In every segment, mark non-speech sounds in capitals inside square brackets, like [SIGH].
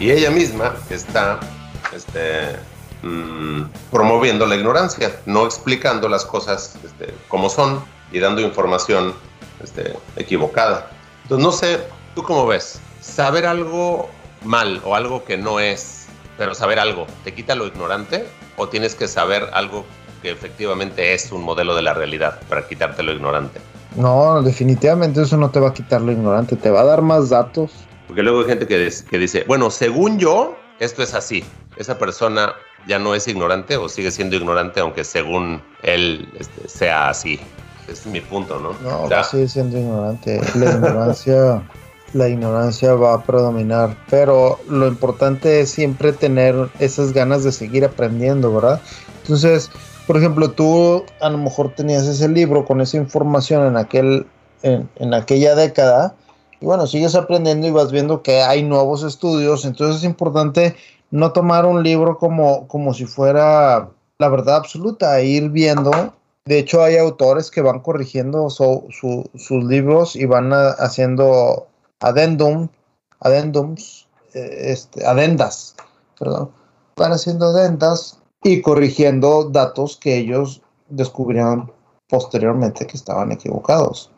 Y ella misma está este, mm, promoviendo la ignorancia, no explicando las cosas este, como son y dando información este, equivocada. Entonces, no sé, ¿tú cómo ves? Saber algo mal o algo que no es, pero saber algo, ¿te quita lo ignorante? ¿O tienes que saber algo que efectivamente es un modelo de la realidad para quitarte lo ignorante? No, definitivamente eso no te va a quitar lo ignorante, te va a dar más datos, porque luego hay gente que, que dice, bueno, según yo, esto es así. Esa persona ya no es ignorante o sigue siendo ignorante, aunque según él este, sea así. Ese es mi punto, ¿no? No, sigue siendo ignorante. La ignorancia, [LAUGHS] la ignorancia va a predominar. Pero lo importante es siempre tener esas ganas de seguir aprendiendo, ¿verdad? Entonces, por ejemplo, tú a lo mejor tenías ese libro con esa información en aquel, en, en aquella década y bueno, sigues aprendiendo y vas viendo que hay nuevos estudios, entonces es importante no tomar un libro como, como si fuera la verdad absoluta, e ir viendo. De hecho, hay autores que van corrigiendo sus libros y van haciendo adendum, adendums, eh, este, adendas, perdón. Van haciendo adendas y corrigiendo datos que ellos descubrieron posteriormente que estaban equivocados.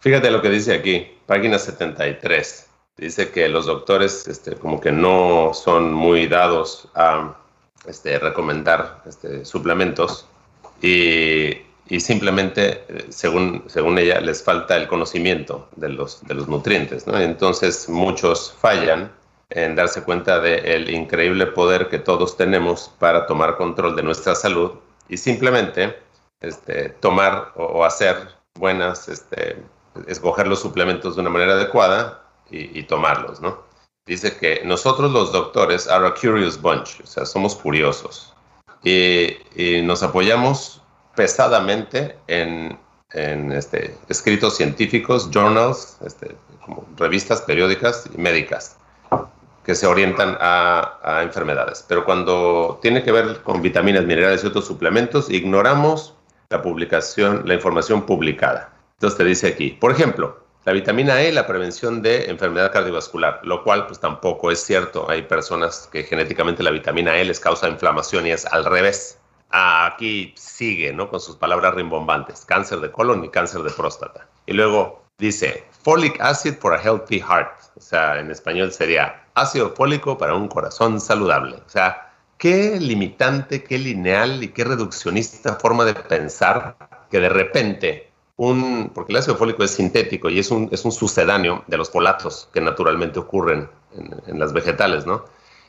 Fíjate lo que dice aquí página 73. Dice que los doctores este, como que no son muy dados a este, recomendar este, suplementos y, y, simplemente, eh, según, según ella, les falta el conocimiento de los, de los nutrientes. ¿no? Entonces muchos fallan en darse cuenta del increíble poder que todos tenemos para tomar control de nuestra salud y simplemente este, tomar o, o hacer buenas este, escoger los suplementos de una manera adecuada y, tomarlos, ¿no? Dice que nosotros los doctores are a curious bunch, o sea, somos curiosos y, nos apoyamos pesadamente en, este, escritos científicos, journals, este, como revistas periódicas y médicas que se orientan a, a, enfermedades. Pero cuando tiene que ver con vitaminas, minerales y otros suplementos, ignoramos la publicación, la información publicada. Entonces te dice aquí, por ejemplo, la vitamina E, la prevención de enfermedad cardiovascular, lo cual pues tampoco es cierto. Hay personas que genéticamente la vitamina E les causa inflamación y es al revés. Aquí sigue, ¿no? Con sus palabras rimbombantes, cáncer de colon y cáncer de próstata. Y luego dice, folic acid for a healthy heart. O sea, en español sería ácido fólico para un corazón saludable. O sea, qué limitante, qué lineal y qué reduccionista forma de pensar que de repente un, porque el ácido fólico es sintético y es un, es un sucedáneo de los folatos que naturalmente ocurren en, las vegetales, ¿no?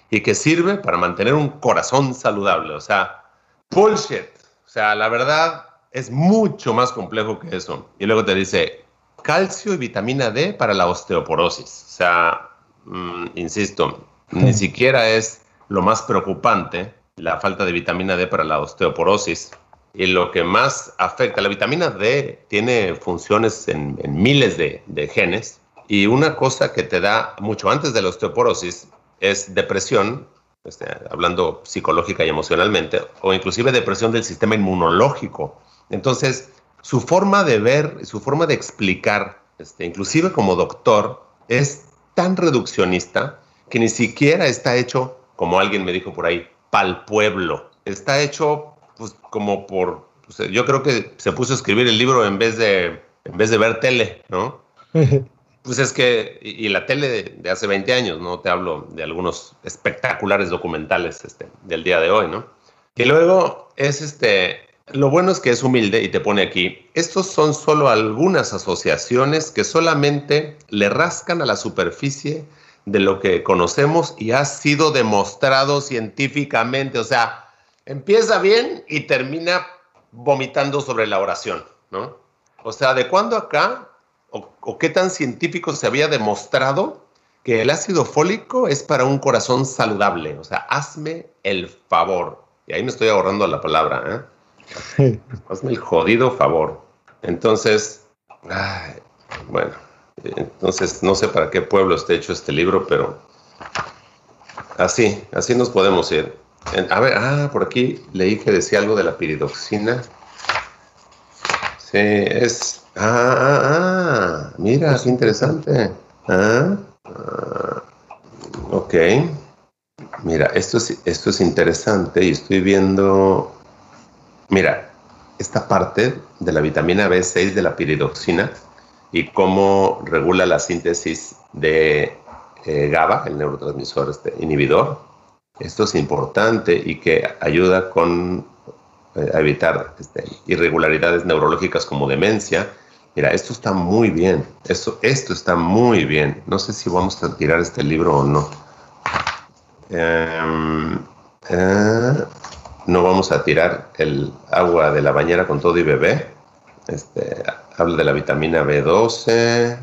Y que sirve para mantener un corazón saludable. O sea, bullshit. O sea, la verdad es mucho más complejo que eso. Y luego te dice calcio y vitamina D para la osteoporosis. O sea, mm, insisto, ni siquiera es lo más preocupante la falta de vitamina D para la osteoporosis y lo que más afecta, la vitamina D tiene funciones en, miles de, genes y una cosa que te da mucho antes de la osteoporosis es depresión, este, hablando psicológica y emocionalmente, o inclusive depresión del sistema inmunológico. Entonces, su forma de ver, su forma de explicar, este, inclusive como doctor, es tan reduccionista que ni siquiera está hecho, como alguien me dijo por ahí, pal pueblo. Está hecho pues como por, yo creo que se puso a escribir el libro en vez de, en vez de ver tele, ¿no? [LAUGHS] pues es que, y, la tele de, hace 20 años, ¿no? Te hablo de algunos espectaculares documentales este, del día de hoy, ¿no? Que luego es este, lo bueno es que es humilde y te pone aquí, estos son solo algunas asociaciones que solamente le rascan a la superficie de lo que conocemos y ha sido demostrado científicamente, o sea, empieza bien y termina vomitando sobre la oración, ¿no? O sea, ¿de cuándo acá o, qué tan científico se había demostrado que el ácido fólico es para un corazón saludable. O sea, hazme el favor. Y ahí me estoy ahorrando la palabra. ¿eh? [LAUGHS] hazme el jodido favor. Entonces, bueno, entonces no sé para qué pueblo esté hecho este libro, pero así, así nos podemos ir. A ver, ah, por aquí leí que decía algo de la piridoxina. Sí, es. Ah, ah, ah mira, qué interesante. Ah, ah, ok. Mira, esto es, esto es interesante y estoy viendo. Mira, esta parte de la vitamina B6 de la piridoxina y cómo regula la síntesis de eh, GABA, el neurotransmisor este, inhibidor. Esto es importante y que ayuda con, eh, a evitar este, irregularidades neurológicas como demencia. Mira, esto está muy bien. Esto, esto está muy bien. No sé si vamos a tirar este libro o no. Em, eh, no vamos a tirar el agua de la bañera con todo y bebé. Este, habla de la vitamina B12,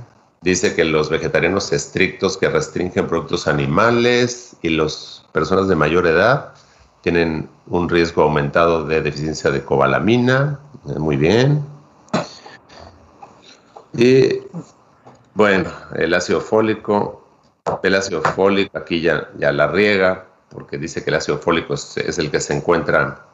dice que los vegetarianos estrictos que restringen productos animales y las personas de mayor edad tienen un riesgo aumentado de deficiencia de cobalamina. Eh, muy bien. Y bueno, el ácido fólico, el ácido fólico aquí ya, ya la riega, porque dice que el ácido fólico es, el que se encuentra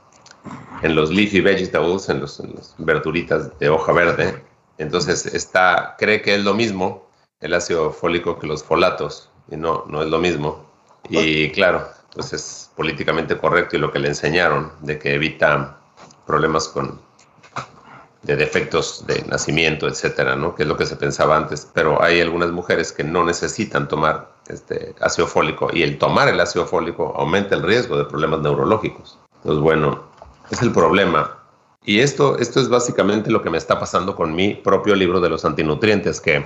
en los leafy vegetables, en, los, en las verduritas de hoja verde, entonces está, cree que es lo mismo el ácido fólico que los folatos, y no, no es lo mismo. Y claro, pues es políticamente correcto y lo que le enseñaron de que evita problemas con de defectos de nacimiento, etcétera, ¿no? Que es lo que se pensaba antes. Pero hay algunas mujeres que no necesitan tomar este ácido fólico y el tomar el ácido fólico aumenta el riesgo de problemas neurológicos. Entonces, bueno, es el problema. Y esto, esto es básicamente lo que me está pasando con mi propio libro de los antinutrientes, que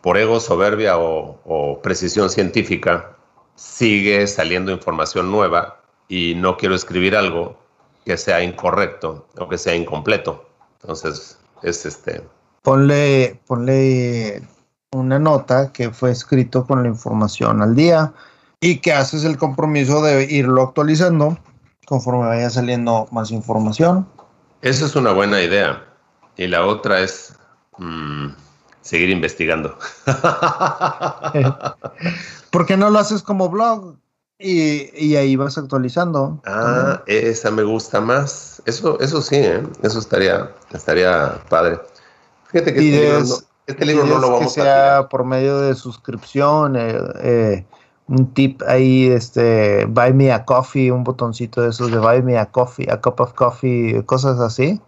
por ego, soberbia o, precisión científica sigue saliendo información nueva y no quiero escribir algo que sea incorrecto o que sea incompleto. Entonces, es este. Ponle, ponle una nota que fue escrito con la información al día y que haces el compromiso de irlo actualizando conforme vaya saliendo más información. Esa es una buena idea. Y la otra es mm, seguir investigando. [LAUGHS] ¿Por qué no lo haces como blog? Y, ahí vas actualizando. Ah, esa me gusta más. Eso, eso sí, ¿eh? eso estaría, estaría padre. Fíjate que este, libro no, lo vamos que sea por medio de suscripción, eh, eh un tip ahí, este, buy me a coffee, un botoncito de esos de buy me a coffee, a cup of coffee, cosas así.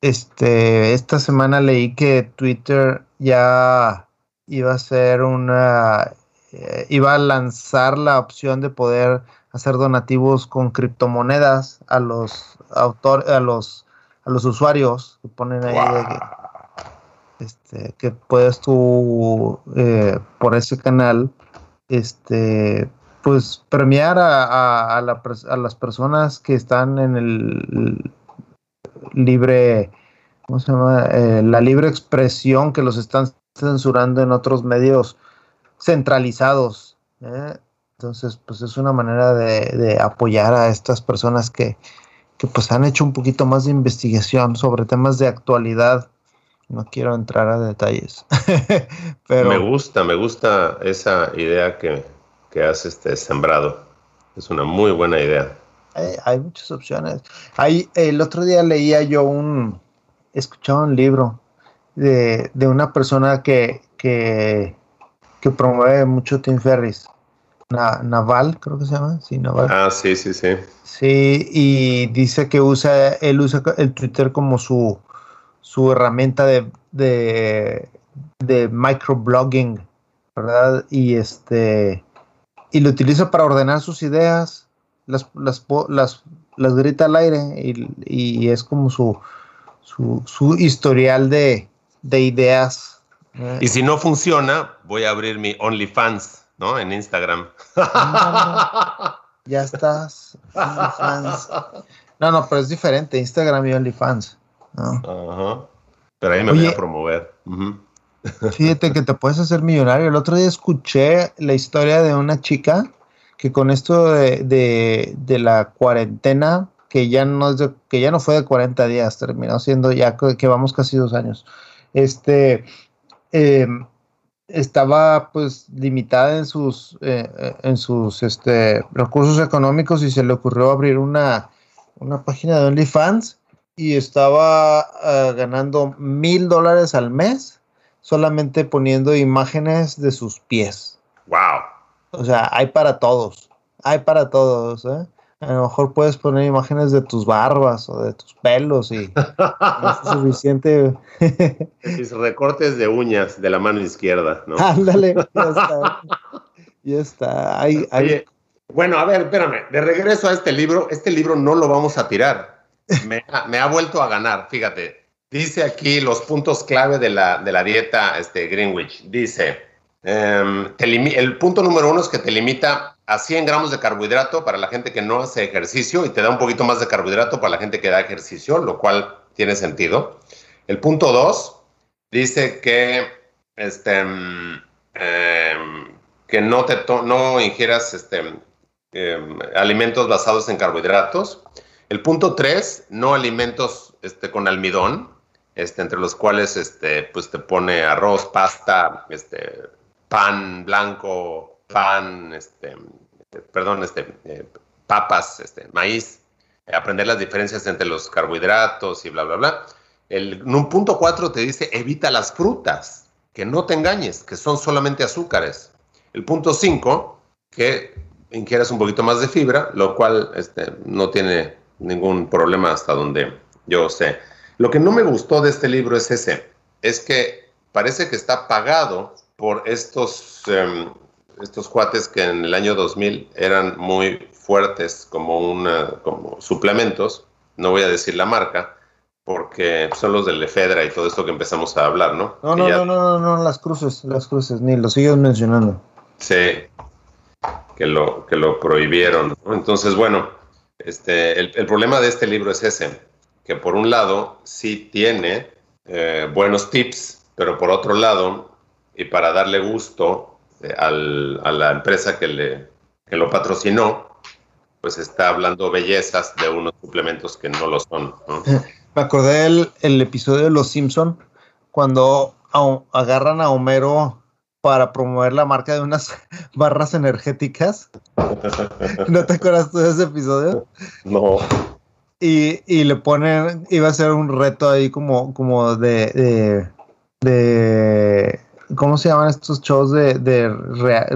Este, esta semana leí que Twitter ya iba a ser una, eh, iba a lanzar la opción de poder hacer donativos con criptomonedas a los autores, a los, a los usuarios que ponen ahí que, este, que puedes tú eh, por ese canal este, pues premiar a, a, las personas que están en el libre, ¿cómo se llama? Eh, la libre expresión que los están censurando en otros medios centralizados. ¿eh? Entonces, pues es una manera de, apoyar a estas personas que, que, pues han hecho un poquito más de investigación sobre temas de actualidad. No quiero entrar a detalles. [LAUGHS] Pero... Me gusta, me gusta esa idea que, que has este, sembrado. Es una muy buena idea. Hay, muchas opciones. Hay, el otro día leía yo un, escuchaba un libro de, una persona que, que, que, promueve mucho Tim Ferris. Naval, creo que se llama. Sí, Naval. Ah, sí, sí, sí. Sí, y dice que usa, él usa el Twitter como su, su herramienta de, de, microblogging, ¿verdad? Y este y lo utiliza para ordenar sus ideas, las, las, las, las grita al aire y, es como su, su, historial de, ideas. Y si no funciona, voy a abrir mi OnlyFans, ¿no? En Instagram. ya estás. No, no, pero es diferente, Instagram y OnlyFans. Ajá. Pero ahí me voy a promover. Fíjate que te puedes hacer millonario. El otro día escuché la historia de una chica que con esto de, de, la cuarentena, que ya no es que ya no fue de 40 días, terminó siendo ya que vamos casi dos años. Este em, estaba pues limitada en sus eh, eh, en sus este, recursos económicos y se le ocurrió abrir una, una página de OnlyFans y estaba ah, ganando mil dólares al mes solamente poniendo imágenes de sus pies. Wow. O sea, hay para todos. Hay para todos, ¿eh? A lo mejor puedes poner imágenes de tus barbas o de tus pelos y [LAUGHS] es suficiente. [LAUGHS] Mis recortes de uñas de la mano izquierda, ¿no? [LAUGHS] Ándale, ya está. Ya está. Hay, bueno, a ver, espérame. De regreso a este libro, este libro no lo vamos a tirar. Me, ha vuelto a ganar, fíjate. Dice aquí los puntos clave de la, de la dieta este, Greenwich. Dice, em, el punto número uno es que te limita a 100 gramos de carbohidrato para la gente que no hace ejercicio y te da un poquito más de carbohidrato para la gente que da ejercicio, lo cual tiene sentido. El punto 2 dice que, este, em, que no, te no ingieras este, em, alimentos basados en carbohidratos. El punto 3, no alimentos este, con almidón, este, entre los cuales este, pues te pone arroz, pasta, este, pan blanco, pan, este, perdón, este, eh, papas, este, maíz, aprender las diferencias entre los carbohidratos y bla, bla, bla. El, en un punto 4 te dice evita las frutas, que no te engañes, que son solamente azúcares. El punto 5, que ingieras un poquito más de fibra, lo cual este, no tiene ningún problema hasta donde yo sé. Lo que no me gustó de este libro es ese, es que parece que está pagado por estos em, estos cuates que en el año 2000 eran muy fuertes como, una, como suplementos, no voy a decir la marca, porque son los de Lefedra y todo esto que empezamos a hablar, ¿no? No, no, no, no, no, las cruces, las cruces, ni lo siguen mencionando. Sí, que lo, que lo prohibieron. Entonces, bueno, este, el, problema de este libro es ese, que por un lado sí tiene eh, buenos tips, pero por otro lado, y para darle gusto este, al, a la empresa que, le, que lo patrocinó, pues está hablando bellezas de unos suplementos que no lo son. [LAUGHS] Me acordé del el episodio de Los Simpson cuando agarran a Homero para promover la marca de unas [LAUGHS] barras energéticas. ¿No te acuerdas tú de ese episodio? No. Y, y le ponen, iba a ser un reto ahí como, como de, de ¿Cómo se llaman estos shows de,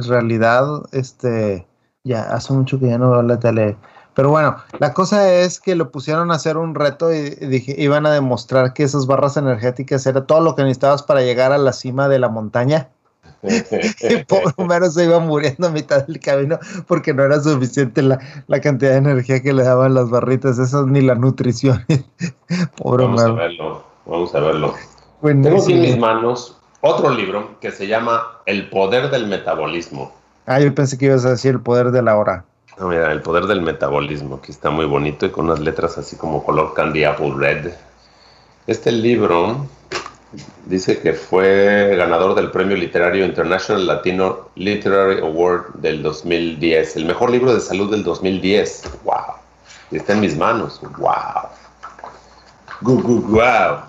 realidad? Este, ya hace mucho que ya no veo la tele. Pero bueno, la cosa es que lo pusieron a hacer un reto y, dije, iban a demostrar que esas barras energéticas era todo lo que necesitabas para llegar a la cima de la montaña. [LAUGHS] y pobre Homero se iba muriendo a mitad del camino porque no era suficiente la, cantidad de energía que le daban las barritas, esas ni la nutrición. [LAUGHS] pobre vamos a verlo, vamos a verlo. Tengo aquí en mis manos otro libro que se llama El poder del metabolismo. Ah, yo pensé que ibas a decir el poder de la hora. No, mira, el poder del metabolismo, que está muy bonito y con unas letras así como color candy apple red. Este libro dice que fue ganador del Premio Literario International Latino Literary Award del 2010, el mejor libro de salud del 2010. ¡Wow! Está en mis manos. ¡Wow! ¡Gu, wow!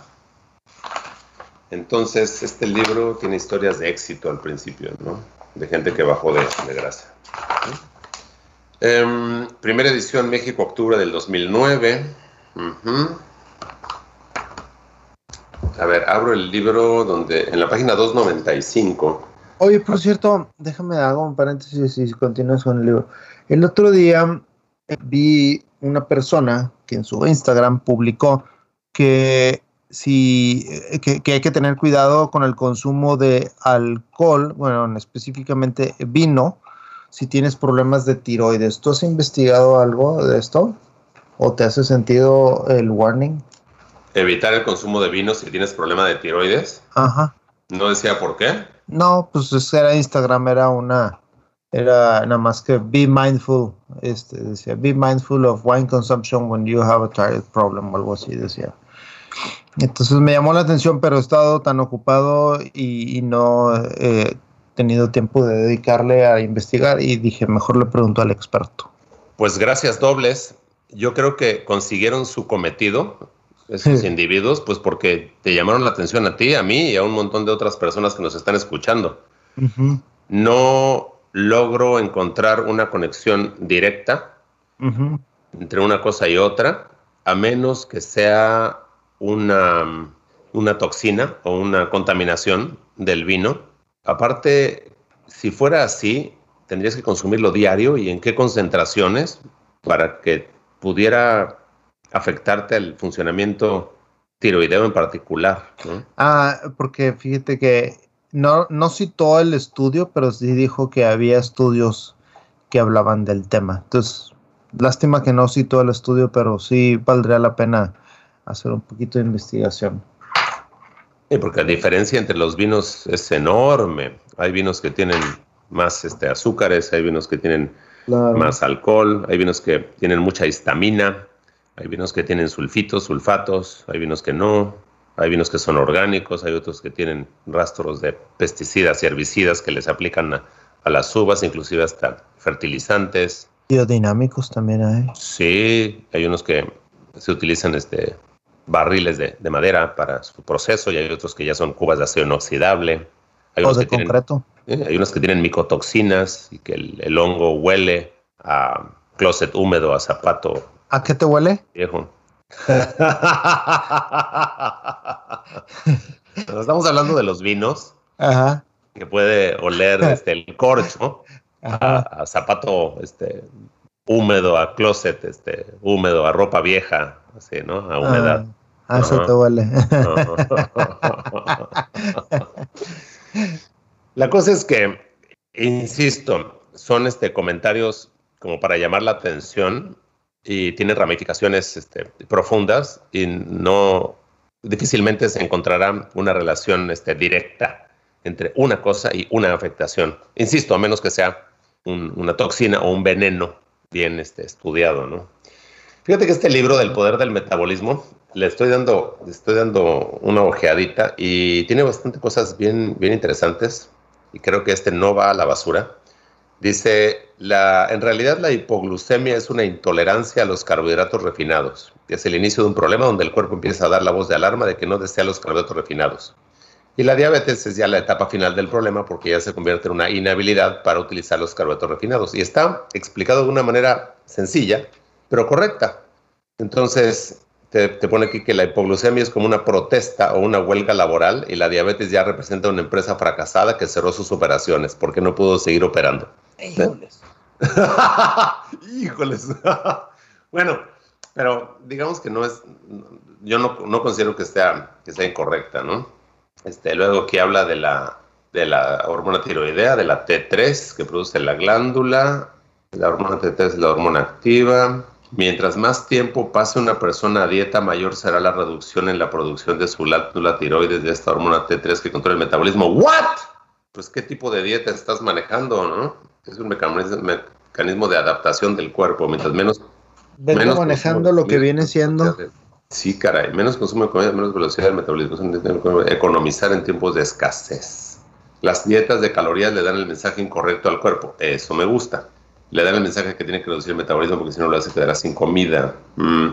Entonces, este libro tiene historias de éxito al principio, ¿no? De gente que bajó de, grasa. Em, primera edición México, octubre del 2009. A ver, abro el libro donde en la página 295. Oye, por cierto, déjame hago un paréntesis y continúas con el libro. El otro día vi una persona que en su Instagram publicó que si, eh, que, hay que tener cuidado con el consumo de alcohol, bueno, específicamente vino, si tienes problemas de tiroides. ¿Tú has investigado algo de esto? ¿O te hace sentido el warning? Evitar el consumo de vino si tienes problema de tiroides. Ajá. ¿No decía por qué? No, pues era Instagram, era una, era nada más que be mindful, este, decía, be mindful of wine consumption when you have a thyroid problem o algo así, decía. Entonces me llamó la atención, pero he estado tan ocupado y, no he tenido tiempo de dedicarle a investigar y dije, mejor le pregunto al experto. Pues gracias dobles. Yo creo que consiguieron su cometido, esos individuos, pues porque te llamaron la atención a ti, a mí y a un montón de otras personas que nos están escuchando. No logro encontrar una conexión directa entre una cosa y otra, a menos que sea una, una toxina o una contaminación del vino. Aparte, si fuera así, tendrías que consumirlo diario y en qué concentraciones para que pudiera afectarte el funcionamiento tiroideo en particular. Ah, porque fíjate que no, no citó el estudio, pero sí dijo que había estudios que hablaban del tema. Entonces, lástima que no citó el estudio, pero sí valdría la pena hacer un poquito de investigación. Sí, porque la diferencia entre los vinos es enorme. Hay vinos que tienen más este, azúcares, hay vinos que tienen más alcohol, hay vinos que tienen mucha histamina, hay vinos que tienen sulfitos, sulfatos, hay vinos que no, hay vinos que son orgánicos, hay otros que tienen rastros de pesticidas y herbicidas que les aplican a, a las uvas, inclusive hasta fertilizantes. Biodinámicos también hay. Sí, hay unos que se utilizan este, barriles de, madera para su proceso y hay otros que ya son cubas de acero inoxidable. Hay de concreto. Eh, hay unos que tienen micotoxinas y que el, hongo huele a closet húmedo, a zapato. ¿A qué te huele? Viejo. [LAUGHS] Estamos hablando de los vinos. Ajá. Que puede oler este, el corcho a, zapato este, húmedo, a closet este, húmedo, a ropa vieja, así, ¿no? A humedad. Ah, eso te huele. [LAUGHS] La cosa es que, insisto, son este, comentarios como para llamar la atención y tienen ramificaciones este, profundas y no difícilmente se encontrará una relación este, directa entre una cosa y una afectación. Insisto, a menos que sea una toxina o un veneno bien este, estudiado, ¿no? Fíjate que este libro del poder del metabolismo le estoy dando, le estoy dando una ojeadita y tiene bastante cosas bien, bien interesantes y creo que este no va a la basura. Dice, la, en realidad la hipoglucemia es una intolerancia a los carbohidratos refinados. Es el inicio de un problema donde el cuerpo empieza a dar la voz de alarma de que no desea los carbohidratos refinados. Y la diabetes es ya la etapa final del problema porque ya se convierte en una inhabilidad para utilizar los carbohidratos refinados. Y está explicado de una manera sencilla, pero correcta. Entonces, te, pone aquí que la hipoglucemia es como una protesta o una huelga laboral y la diabetes ya representa una empresa fracasada que cerró sus operaciones porque no pudo seguir operando. [LAUGHS] Híjoles. [LAUGHS] bueno, pero digamos que no es, yo no, no considero que sea, que incorrecta, ¿no? Este, luego que habla de la, de la hormona tiroidea, de la T3 que produce la glándula, la hormona T3 es la hormona activa, Mientras más tiempo pase una persona a dieta, mayor será la reducción en la producción de su glándula tiroides de esta hormona T3 que controla el metabolismo. ¿What? Pues qué tipo de dieta estás manejando, ¿no? Es un mecanismo, de adaptación del cuerpo. Mientras menos... menos manejando lo que viene siendo... Sí, caray. Menos consumo de comida, menos velocidad del metabolismo. Economizar en tiempos de escasez. Las dietas de calorías le dan el mensaje incorrecto al cuerpo. Eso me gusta le dan el mensaje que tiene que reducir el metabolismo porque si no lo hace quedará sin comida. Mm.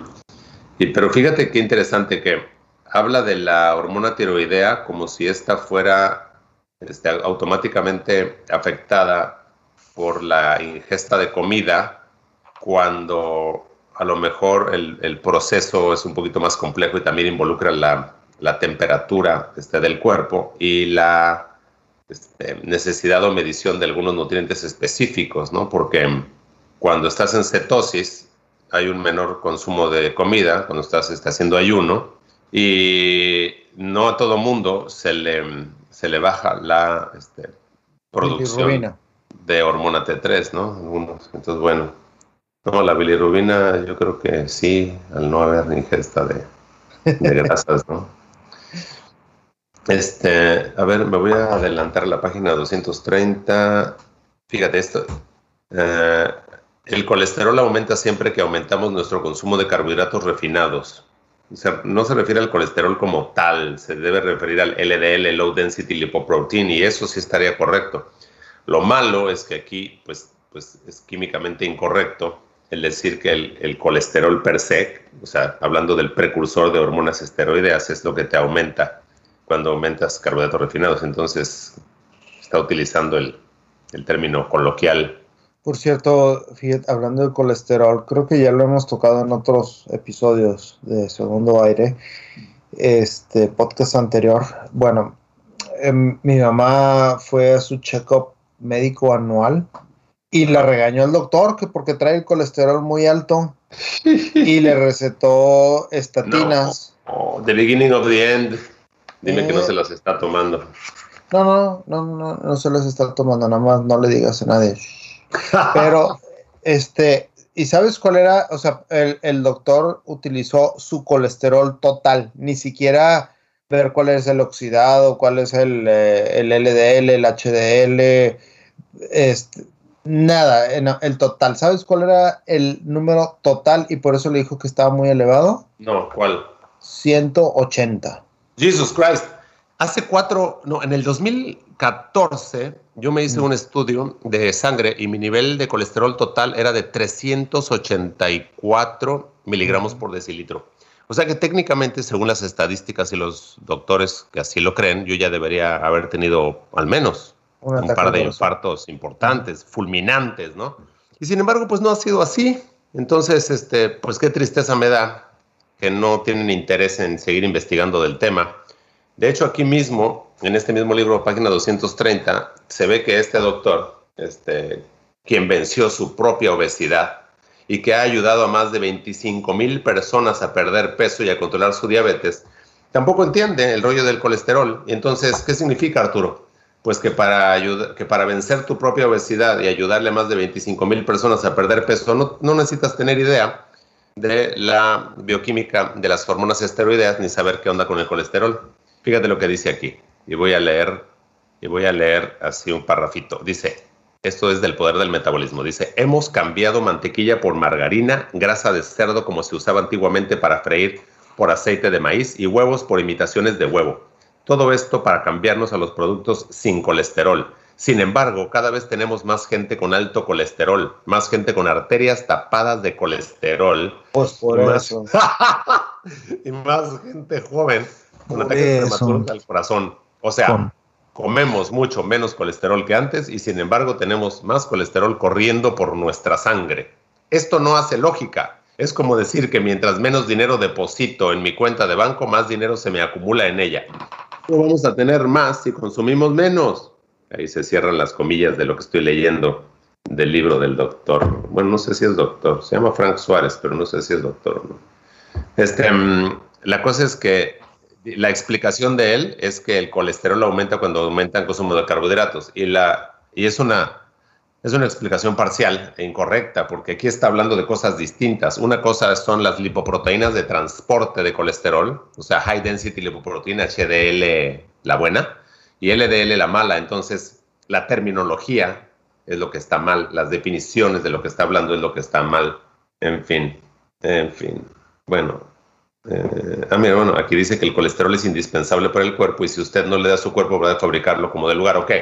Y, pero fíjate qué interesante que habla de la hormona tiroidea como si esta fuera este, automáticamente afectada por la ingesta de comida cuando a lo mejor el, proceso es un poquito más complejo y también involucra la, la temperatura este, del cuerpo y la este, necesidad o medición de algunos nutrientes específicos, ¿no? Porque cuando estás en cetosis hay un menor consumo de comida, cuando estás está haciendo ayuno, y no a todo mundo se le, se le baja la este, producción de hormona T3, ¿no? Entonces, bueno, no, la bilirrubina yo creo que sí, al no haber ingesta de, de [LAUGHS] grasas, ¿no? Este, a ver, me voy a adelantar a la página 230. Fíjate esto. Eh, el colesterol aumenta siempre que aumentamos nuestro consumo de carbohidratos refinados. no se refiere al colesterol como tal, se debe referir al LDL, Low Density Lipoprotein, y eso sí estaría correcto. Lo malo es que aquí, pues, pues es químicamente incorrecto el decir que el, colesterol per se, o sea, hablando del precursor de hormonas esteroideas, es lo que te aumenta cuando aumentas carbohidratos refinados. Entonces, está utilizando el, término coloquial por cierto, fíjate, hablando de colesterol, creo que ya lo hemos tocado en otros episodios de Segundo Aire, este podcast anterior. Bueno, em, mi mamá fue a su check-up médico anual y la regañó el doctor que porque trae el colesterol muy alto y le [LAUGHS] recetó estatinas. No, the beginning of the end. Dime que no eh, se las está tomando. No, no, no, no, no se las está tomando, nada más no le digas a nadie. Pero, [LAUGHS] este, ¿y sabes cuál era? O sea, el, doctor utilizó su colesterol total, ni siquiera ver cuál es el oxidado, cuál es el, eh, el LDL, el HDL, este, nada, el total. ¿Sabes cuál era el número total y por eso le dijo que estaba muy elevado? No, ¿cuál? 180. Jesus Christ. Hace cuatro, no, en el 2014 yo me hice mm. un estudio de sangre y mi nivel de colesterol total era de 384 miligramos por decilitro. O sea que técnicamente, según las estadísticas y los doctores que así lo creen, yo ya debería haber tenido al menos un, par de infartos importantes, fulminantes, ¿no? Y sin embargo, pues no ha sido así. Entonces, este, pues qué tristeza me da que no tienen interés en seguir investigando del tema. De hecho, aquí mismo, en este mismo libro, página 230, se ve que este doctor, este, quien venció su propia obesidad y que ha ayudado a más de 25 mil personas a perder peso y a controlar su diabetes, tampoco entiende el rollo del colesterol. Entonces, ¿qué significa, Arturo? Pues que para, que para vencer tu propia obesidad y ayudarle a más de 25 mil personas a perder peso, no, no necesitas tener idea de la bioquímica de las hormonas esteroideas ni saber qué onda con el colesterol. Fíjate lo que dice aquí. Y voy a leer, y voy a leer así un parrafito. Dice, esto es del poder del metabolismo. Dice, hemos cambiado mantequilla por margarina, grasa de cerdo como se usaba antiguamente para freír por aceite de maíz y huevos por imitaciones de huevo. Todo esto para cambiarnos a los productos sin colesterol. Sin embargo, cada vez tenemos más gente con alto colesterol, más gente con arterias tapadas de colesterol. Pues por eso. [LAUGHS] y más gente joven un ataque prematuro al corazón. O sea, comemos mucho menos colesterol que antes y sin embargo tenemos más colesterol corriendo por nuestra sangre. Esto no hace lógica. Es como decir que mientras menos dinero deposito en mi cuenta de banco, más dinero se me acumula en ella. No vamos a tener más si consumimos menos. Ahí se cierran las comillas de lo que estoy leyendo del libro del doctor. Bueno, no sé si es doctor. Se llama Frank Suárez, pero no sé si es doctor o no. Este, mm, la cosa es que la explicación de él es que el colesterol aumenta cuando aumenta el consumo de carbohidratos y, la, y es, una, es una explicación parcial e incorrecta porque aquí está hablando de cosas distintas. Una cosa son las lipoproteínas de transporte de colesterol, o sea, high density lipoproteína HDL la buena y LDL la mala. Entonces, la terminología es lo que está mal, las definiciones de lo que está hablando es lo que está mal. En fin, en fin. Bueno, eh, ah, mira, bueno, aquí dice que el colesterol es indispensable para el cuerpo y si usted no le da a su cuerpo, va a fabricarlo como de lugar. Ok.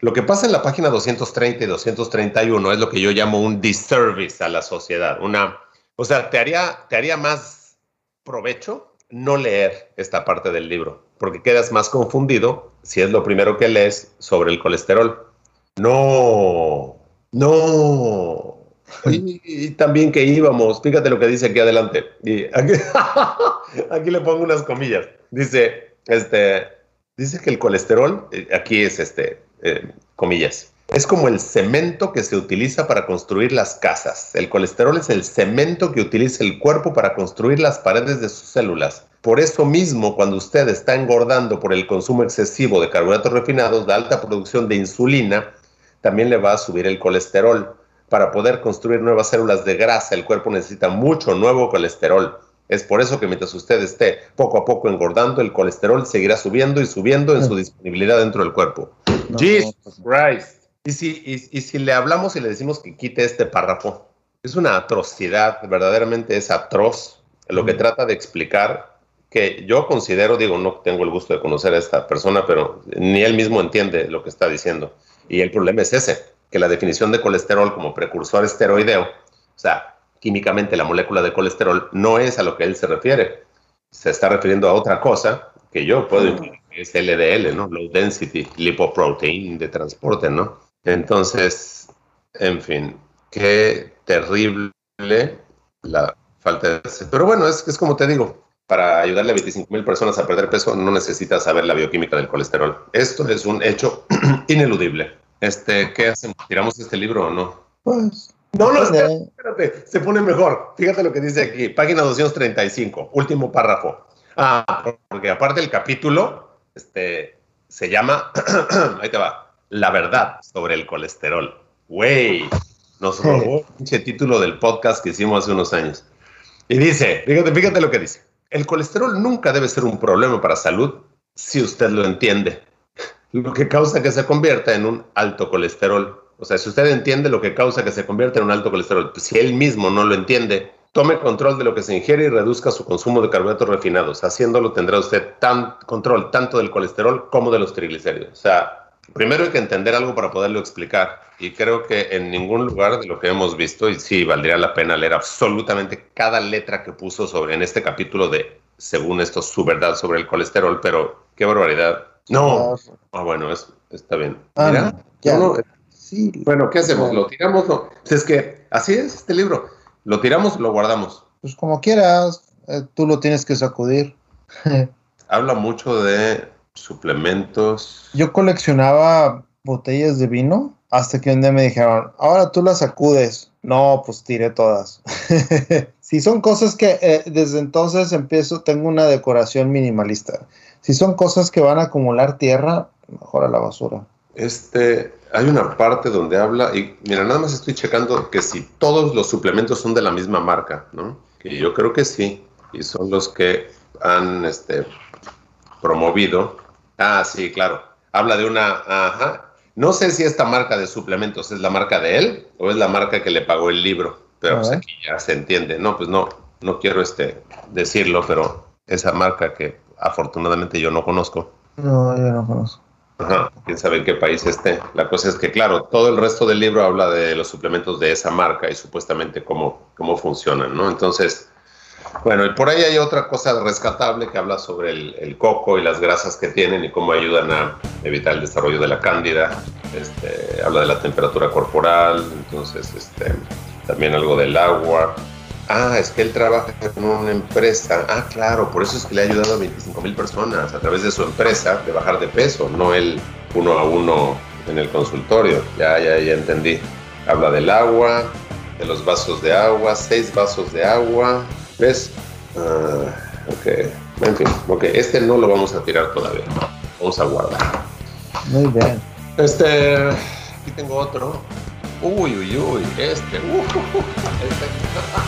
Lo que pasa en la página 230 y 231 es lo que yo llamo un disservice a la sociedad. Una, o sea, te haría, te haría más provecho no leer esta parte del libro, porque quedas más confundido si es lo primero que lees sobre el colesterol. No, no, y, también que íbamos, fíjate lo que dice aquí adelante. Y [LAUGHS] aquí, le pongo unas comillas. Dice, este, dice que el colesterol, eh, aquí es este, eh, comillas, es como el cemento que se utiliza para construir las casas. El colesterol es el cemento que utiliza el cuerpo para construir las paredes de sus células. Por eso mismo, cuando usted está engordando por el consumo excesivo de carbohidratos refinados, de alta producción de insulina, también le va a subir el colesterol para poder construir nuevas células de grasa, el cuerpo necesita mucho nuevo colesterol. Es por eso que mientras usted esté poco a poco engordando, el colesterol seguirá subiendo y subiendo en su disponibilidad dentro del cuerpo. Jesus Christ. Y si, y, si le hablamos y le decimos que quite este párrafo, es una atrocidad, verdaderamente es atroz lo que trata de explicar que yo considero, digo, no tengo el gusto de conocer a esta persona, pero ni él mismo entiende lo que está diciendo. Y el problema es ese, que la definición de colesterol como precursor esteroideo, o sea, químicamente la molécula de colesterol no es a lo que él se refiere. Se está refiriendo a otra cosa que yo puedo decir que es LDL, ¿no? Low Density Lipoprotein de transporte, ¿no? Entonces, en fin, qué terrible la falta de... Pero bueno, es, es como te digo, para ayudarle a 25 mil personas a perder peso no necesitas saber la bioquímica del colesterol. Esto es un hecho [CLEARS THROAT] ineludible. Este, ¿Qué hacemos? ¿Tiramos este libro o no? Pues. No, no, espérate, espérate, se pone mejor. Fíjate lo que dice aquí, página 235, último párrafo. Ah, porque aparte el capítulo este, se llama, [CLEARS THROAT] ahí te va, La verdad sobre el colesterol. Güey, nos robó el título del podcast que hicimos hace unos años. Y dice, fíjate, fíjate lo que dice. El colesterol nunca debe ser un problema para salud si usted lo entiende, lo que causa que se convierta en un alto colesterol. O sea, si usted entiende lo que causa que se convierta en un alto colesterol, pues si él mismo no lo entiende, tome control de lo que se ingiere y reduzca su consumo de carbohidratos refinados. Haciéndolo tendrá usted control tanto del colesterol como de los triglicéridos. O sea, primero hay que entender algo para poderlo explicar. Y creo que en ningún lugar de lo que hemos visto, y sí, valdría la pena leer absolutamente cada letra que puso sobre en este capítulo de, según esto, su verdad sobre el colesterol, pero qué barbaridad. No. Ah, bueno, es, está bien. Ah, Mira, ya. no, Sí. bueno, ¿qué hacemos? ¿Lo tiramos? No. Es que así es este libro. ¿Lo tiramos lo guardamos? Pues como quieras, eh, tú lo tienes que sacudir. [LAUGHS] Habla mucho de suplementos. Yo coleccionaba botellas de vino hasta que un día me dijeron, ahora tú las sacudes. No, pues tiré todas. [LAUGHS] si son cosas que eh, desde entonces empiezo, tengo una decoración minimalista. Si son cosas que van a acumular tierra, mejor a la basura. Este, hay una parte donde habla, y mira, nada más estoy checando que si todos los suplementos son de la misma marca, ¿no? Que yo creo que sí, y son los que han este, promovido. Ah, sí, claro. Habla de una, ajá. No sé si esta marca de suplementos es la marca de él o es la marca que le pagó el libro, pero pues aquí ya se entiende. No, pues no, no quiero este, decirlo, pero esa marca que afortunadamente yo no conozco. No, yo no conozco. Ajá, quién sabe en qué país esté. La cosa es que, claro, todo el resto del libro habla de los suplementos de esa marca y supuestamente cómo, cómo funcionan, ¿no? Entonces, bueno, y por ahí hay otra cosa rescatable que habla sobre el, el coco y las grasas que tienen y cómo ayudan a evitar el desarrollo de la cándida. Este, habla de la temperatura corporal, entonces, este, también algo del agua. Ah, es que él trabaja en una empresa. Ah, claro, por eso es que le ha ayudado a 25 mil personas a través de su empresa de bajar de peso, no él uno a uno en el consultorio. Ya, ya, ya entendí. Habla del agua, de los vasos de agua, seis vasos de agua. ¿Ves? Ah, ok. En fin, ok. Este no lo vamos a tirar todavía. Vamos a guardar. Muy bien. Este, aquí tengo otro. Uy, uy, uy, este. uh, [LAUGHS] este.